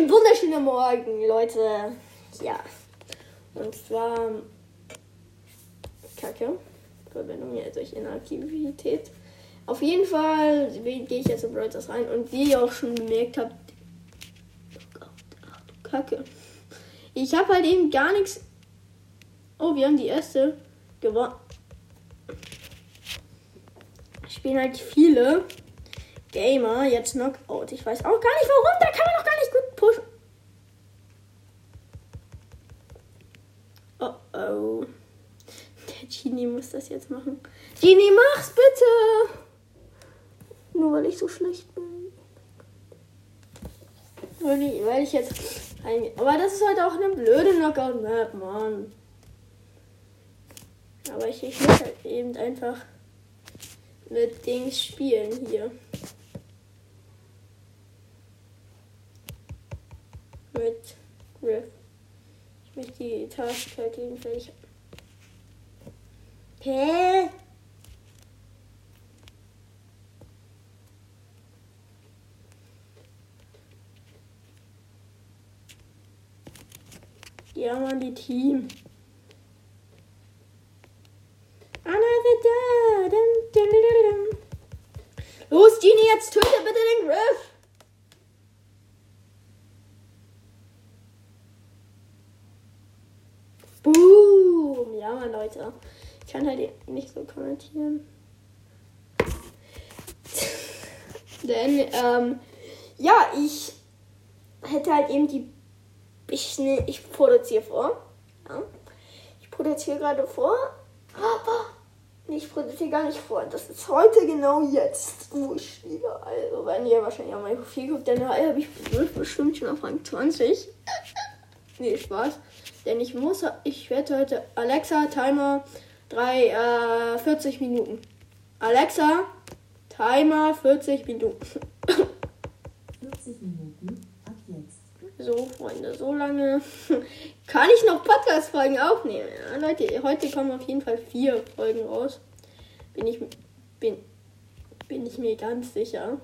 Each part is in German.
Einen wunderschönen Morgen, Leute. Ja. Und zwar. Kacke. Verbindung ja durch Inaktivität. Auf jeden Fall gehe ich jetzt in Brawl rein und wie ihr auch schon bemerkt habt. Oh Kacke. Ich habe halt eben gar nichts. Oh, wir haben die erste gewonnen. Spielen halt viele Gamer jetzt Knockout. Ich weiß auch gar nicht warum. Da kann man noch gar nicht gut Oh. Der Genie muss das jetzt machen. Genie, mach's bitte! Nur weil ich so schlecht bin. Weil ich, weil ich jetzt. Ein, aber das ist halt auch eine blöde Knockout-Map, Mann. Aber ich, ich muss halt eben einfach mit Dings spielen hier. Mit Griff. Ich möchte die Task halt jedenfalls. Hä? Ja, Mann, die Team. Los, Genie, jetzt töte bitte den Griff. Boom. Leute. Ich kann halt nicht so kommentieren. Denn, ähm, ja, ich hätte halt eben die. Ich, ne, ich produziere vor. Ja. Ich produziere gerade vor. Aber ich produziere gar nicht vor. Das ist heute genau jetzt, wo ich spiele. Also, wenn ihr wahrscheinlich auch mein Profil guckt, dann habe ich bestimmt schon auf Rang 20. nee, Spaß. Denn ich muss, ich werde heute Alexa Timer 3, äh, 40 Minuten. Alexa Timer 40 Minuten. 40 Minuten ab jetzt. So, Freunde, so lange kann ich noch Podcast-Folgen aufnehmen. Ja, Leute, heute kommen auf jeden Fall vier Folgen raus. Bin ich, bin, bin ich mir ganz sicher.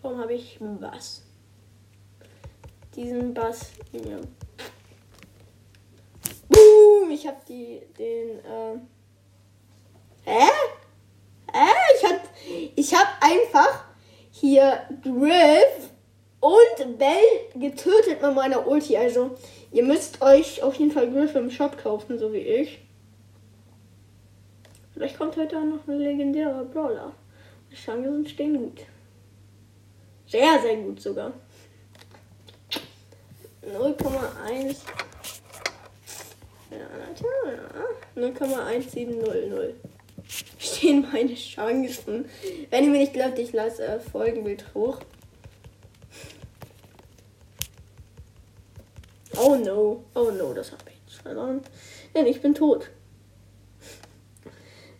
Warum habe ich was? Diesen Bass. Ja. Boom! Ich habe die, den, äh. Hä? Hä? Ich hab, ich hab einfach hier Griff und Bell getötet mit meiner Ulti. Also, ihr müsst euch auf jeden Fall Griff im Shop kaufen, so wie ich. Vielleicht kommt heute auch noch ein legendärer Brawler. Die Chancen stehen gut. Sehr, sehr gut sogar. 0,1. Ja, 0,1700 stehen meine Chancen. Wenn ihr mir nicht glaubt, ich lasse äh, Folgenbild hoch. Oh no, oh no, das habe ich jetzt verloren. Denn ich bin tot.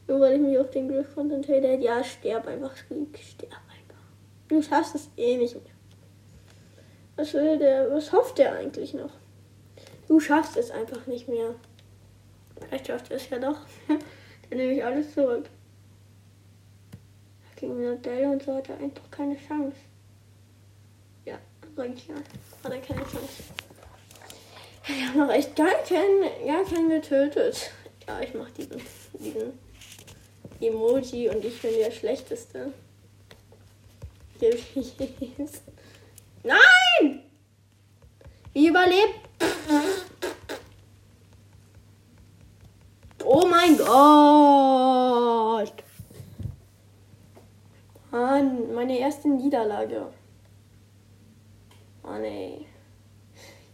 Nur weil ich mich auf den Griff konzentriere. Ja, sterb einfach, sterb einfach. Du schaffst es eh nicht mehr. Was will der, was hofft der eigentlich noch? Du schaffst es einfach nicht mehr. Vielleicht schafft er es ja doch. Dann nehme ich alles zurück. Gegen Modelle und so hat er einfach keine Chance. Ja, sag ich ja. Hat er keine Chance. Wir haben noch echt gar keinen, gar keinen getötet. Ja, ich mach diesen, diesen Emoji und ich bin der Schlechteste. Nein! Wie überlebt? Oh mein Gott! Mann, meine erste Niederlage. Oh nee.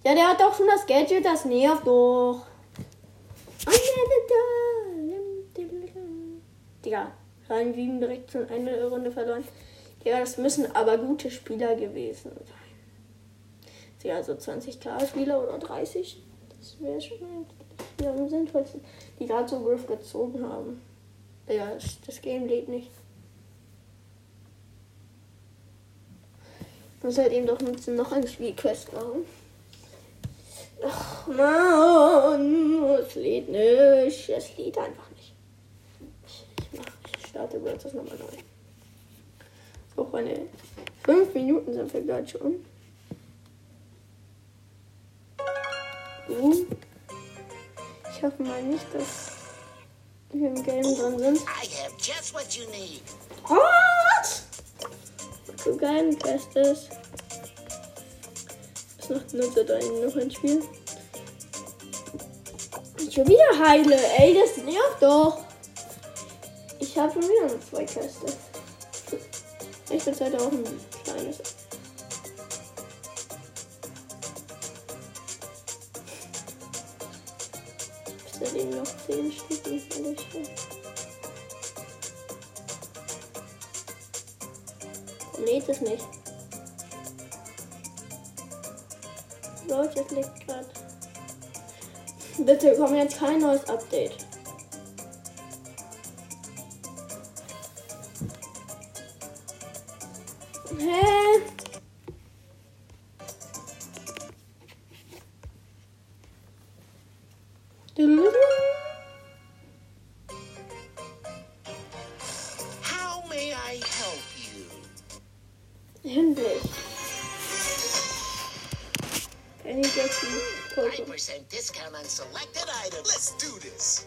Ja, der hat doch schon das Gadget, das nervt doch. Digga, Rang 7 direkt schon eine Runde verloren. Ja, das müssen aber gute Spieler gewesen sein. Ja, so 20k Spieler oder 30. Das wäre schon ja, am sinnvollsten. Die gerade so Griff gezogen haben. Ja, das, Game lädt nicht. Ich muss halt eben doch nutzen, noch ein Spielquest machen. Ach man, es lädt nicht. Es lädt einfach nicht. Ich, mach, ich starte World das nochmal neu. So, Freunde. Fünf Minuten sind wir gerade schon. Uh. Ich hoffe mal nicht, dass wir im Game drin sind. Was? So geil, ein Test ist. Was macht Nutzer da noch ein Spiel? Ich schon wieder heile, ey, das nervt doch. Ich habe schon wieder noch zwei Käste. Ich bin halt auch ein kleines. Außerdem noch 10 Stück nicht ehrlich. Lädt es nicht. Leute, es liegt gerade. Bitte komm jetzt kein neues Update. And he gets you Five percent discount on selected items. Let's do this.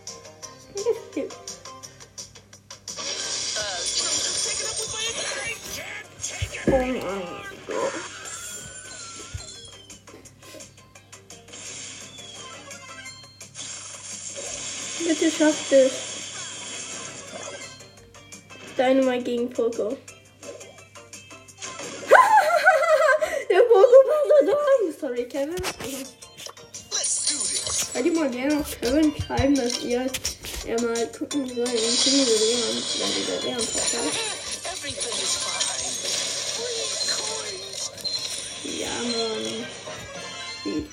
Oh my god. Bitte schafft es. Dynamite gegen Poco. Sorry, Kevin. Könnt ihr mal gerne auf Kevin schreiben, dass ihr er mal gucken soll in the Leon, wenn dieser Leon. Ja, Mann. Sieht.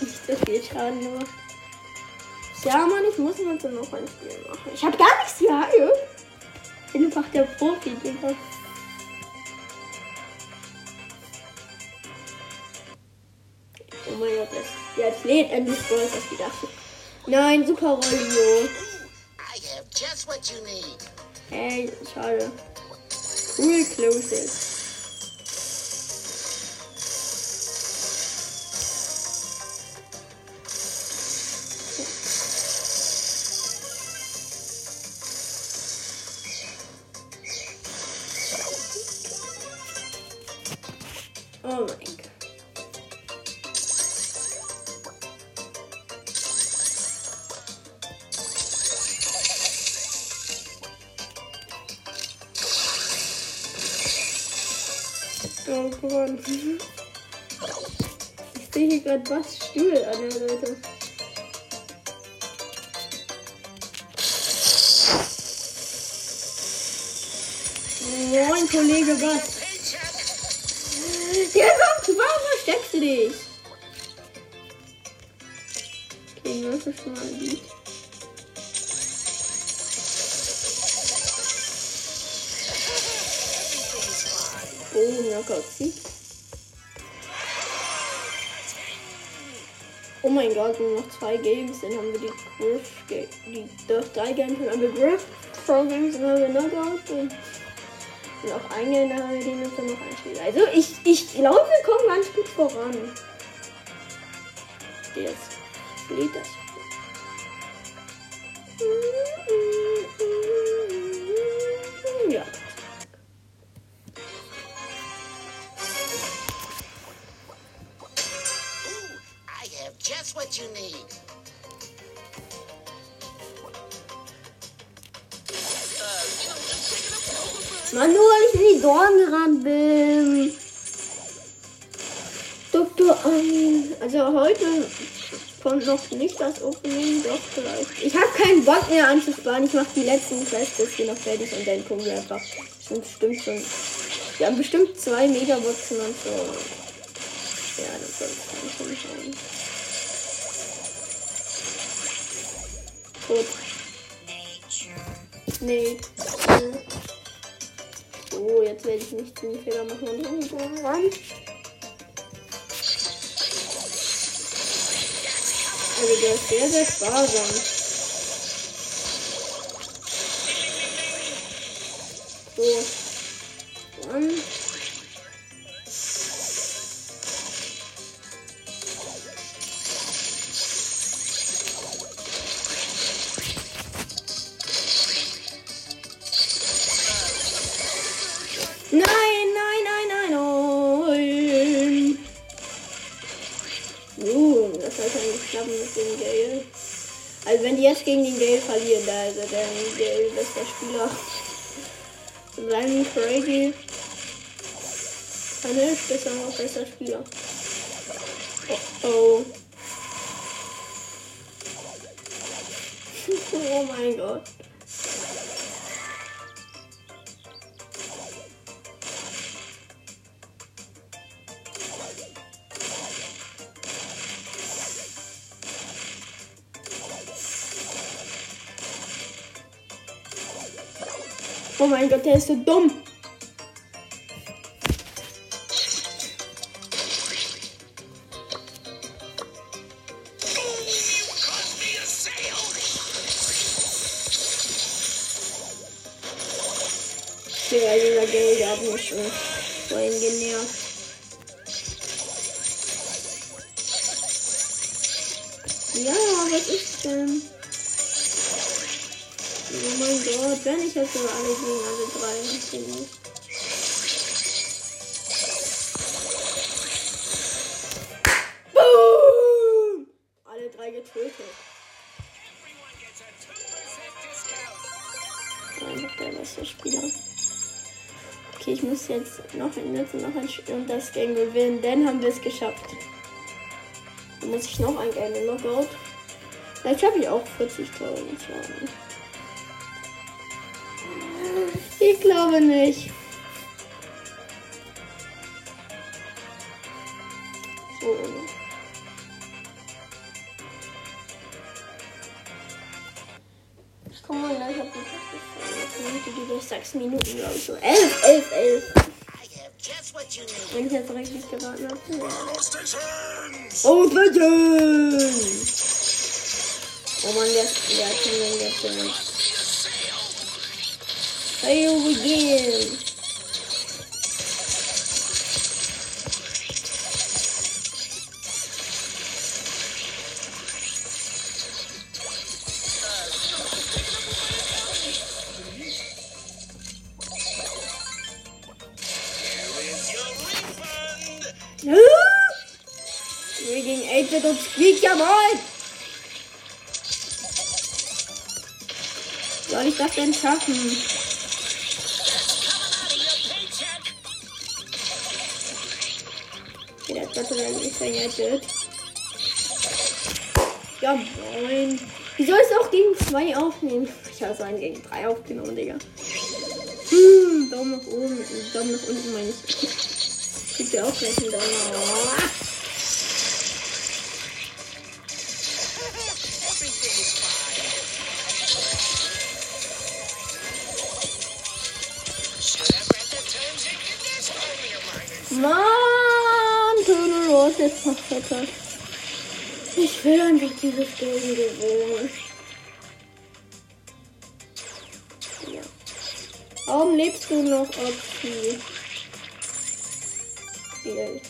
Nicht so viel Schaden gemacht. Ja, Mann, ich muss mal so noch ein Spiel machen. Ich hab gar nichts gehalten. Ich bin einfach der Profi, Digga. Oh mein Gott, das, jetzt lädt endlich Brawl das wieder. Nein, Super Rollo. I have just what you need. Ey, schade. Cool closes. Oh Gott. Ich sehe hier gerade was Stuhl an Seite. Moin, Kollege Bass. Der kommt, warum versteckst du dich? Okay, das ist schon mal ein Lied. Knockout-Sieg. Oh mein Gott, nur noch zwei Games, dann haben wir die Griff, die, doch drei Games, dann haben wir Griff, Pro Games, dann haben wir Knockout und noch ein Game, dann haben wir die Nutzer noch ein Spiel. Also ich, ich glaube, wir kommen ganz gut voran. Jetzt lädt das. Ja. What you need. Mann, nur weil ich in die Dorn gerannt bin. Dr. Ein. Also heute kommt noch nicht das Opening, doch vielleicht. Ich habe keinen Bock mehr anzusparen. Ich mache die letzten Quests hier noch fertig und dann gucken wir einfach. Sind bestimmt schon. Wir haben bestimmt zwei Megaboxen und so. Ja, das soll ich schon haben. Gut. Nee. So, jetzt werde ich nicht den Fehler machen und irgendwo ran. Also der ist sehr, sehr sparsam. Nein, nein, nein, nein, nein. Uh, das sollte eigentlich klappen mit dem Gale. Also wenn die jetzt gegen den Gale verlieren, da ist er der Gale bester Spieler. Sein Crazy. Kann ich besser noch besser Spieler. Oh oh. oh mein Gott. Oh mein Gott, der ist so dumm. Mein Gott, wenn ich jetzt nur alle gegen alle drei finde. Boom! Alle drei getötet. Everyone gets a 2% discount. Einfach der beste Spieler. Okay, ich muss jetzt noch ein jetzt noch ein Spiel und das Game gewinnen. Dann haben wir es geschafft. Dann muss ich noch ein Game Knockout. Vielleicht schaffe ich auch 40.000 Schaden. Ich glaube nicht. So. Ich komme mal auf die Minute, die durch 6 Minuten, glaube ich so. 11, 11, 11. I have just what you need. Wenn ich jetzt richtig geraten habe. Oh, bitte! Oh Mann, der, der kann den jetzt. Here we! Wir gegen 8-Bit und Squeak, jawohl! Soll ich das denn schaffen? Ist verjettet. Ja, moin. Soll es auch gegen zwei aufnehmen? Ich habe es einen gegen drei aufgenommen, Digga. Hm, Daumen nach oben, Daumen nach unten meine ich. Gibt ja auch gleich einen Daumen er das. Ich will einfach dieses Game gewinnen. Ja. Warum lebst du noch, Opti? Spiel.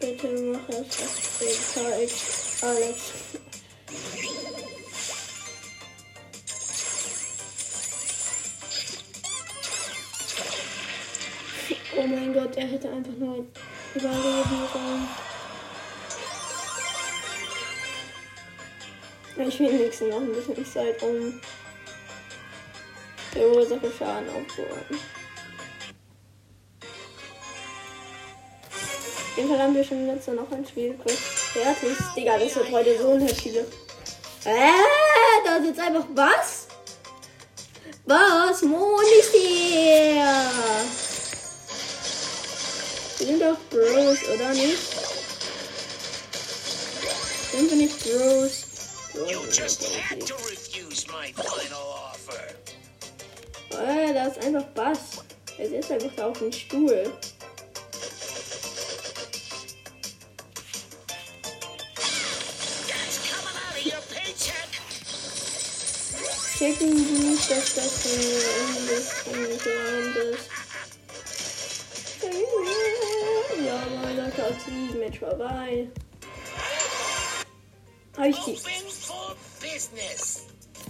Bitte mach es, was Alex. Alex. Gott, er hätte einfach nur überleben sollen. Ich will wenigstens noch ein bisschen Zeit, um der Ursache Schaden aufzuräumen. Auf jeden Fall haben wir schon letzte noch ein Spiel kurz fertig. Digga, das wird heute so unheimlich Äh, da sitzt einfach was? Was? Mond ist hier! Sind doch Bros, oder nicht? Sind wir nicht Bros? You just had to refuse my final offer. Äh, da ist einfach Bass. Er sitzt einfach auf dem Stuhl. Checken nicht, dass das ein Land ist. Meiner Katze Match vorbei. Hab ich die.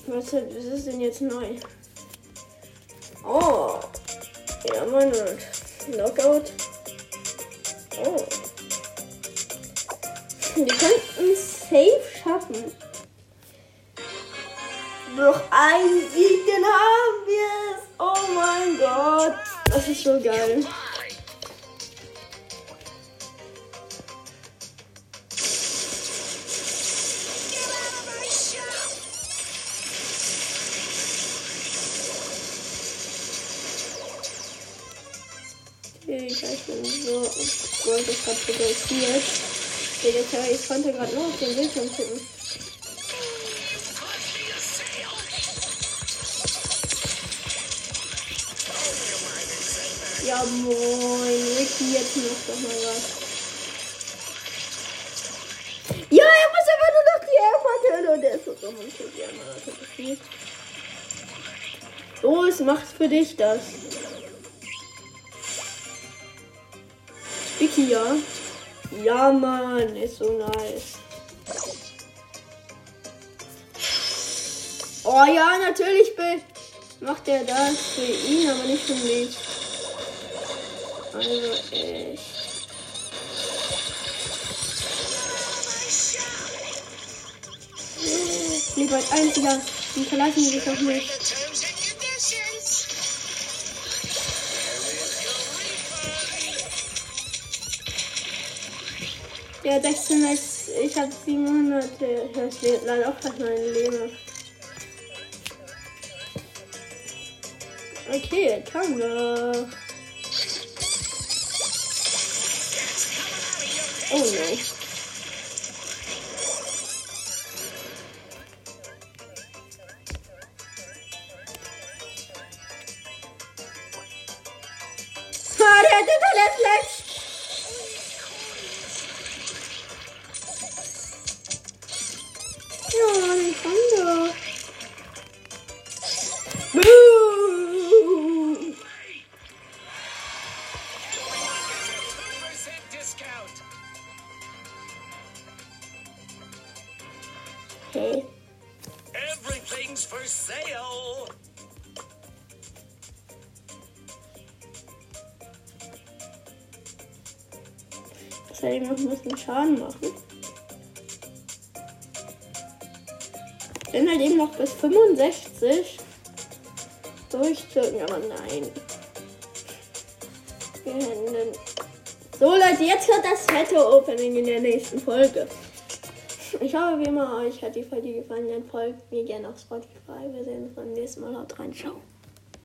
Was, was ist denn jetzt neu? Oh. Ja, Mann. Knockout. Oh. Wir könnten safe schaffen. Noch ein Sieg, dann haben wir es. Oh mein Gott. Das ist so geil. Ist gerade fotografiert. Ich konnte gerade nur auf den Bildschirm gucken. Ja, moin. Ricky, jetzt noch doch mal was. Ja, er muss einfach nur noch die Air und der ist so dumm und mal fotografiert. Los, mach's für dich das. Vicky, ja? Ja, Mann, ist so nice. Oh ja, natürlich macht er das für ihn, aber nicht für mich. Also echt. Lieber als einziger, die verlassen sich auf mich. Hat 16 als ich habe 700. Das wird leider auch fast mein Leben. Okay, kann doch. Oh no. Everything's for sale. Noch ein bisschen Schaden machen. Bin halt eben noch bis 65 durchdrücken, aber nein. So Leute, jetzt kommt das fette Opening in der nächsten Folge. Ich hoffe, wie immer, euch hat die Folge gefallen. Dann folgt mir gerne auf Spotify. Wir sehen uns beim nächsten Mal. Haut rein. Ciao.